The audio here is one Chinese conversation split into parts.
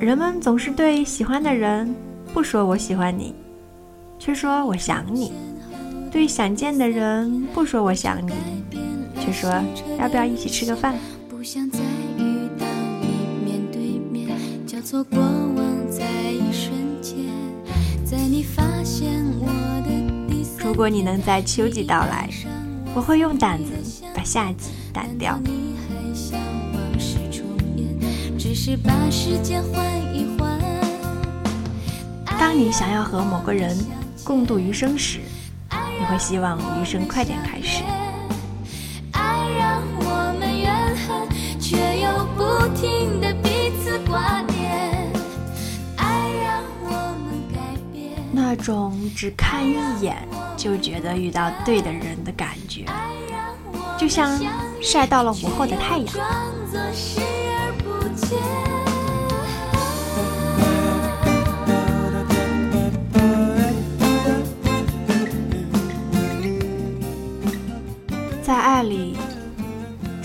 人们总是对喜欢的人不说我喜欢你，却说我想你；对想见的人不说我想你，却说要不要一起吃个饭。不想再遇到你面对面，交错过往在一瞬间，在你发现我的如果你能在秋季到来，我会用胆子把夏季掸掉。当你想要和某个人共度余生时，你会希望余生快点开始。那种只看一眼就觉得遇到对的人的感觉，就像晒到了午后的太阳。在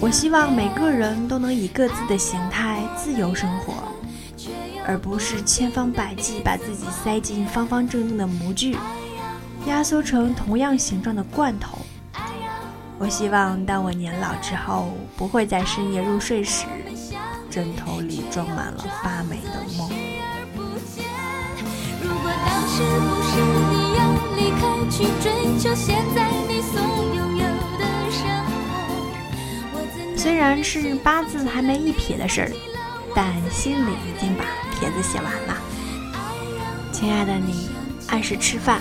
我希望每个人都能以各自的形态自由生活，而不是千方百计把自己塞进方方正正的模具，压缩成同样形状的罐头。我希望当我年老之后，不会在深夜入睡时，枕头里装满了发霉的梦。虽然是八字还没一撇的事儿，但心里已经把帖子写完了。亲爱的你，按时吃饭，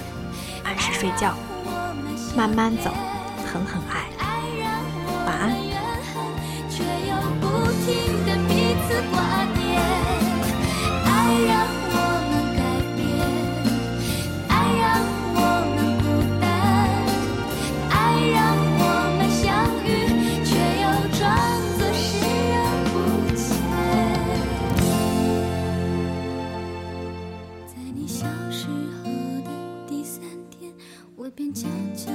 按时睡觉，慢慢走，狠狠爱。便悄悄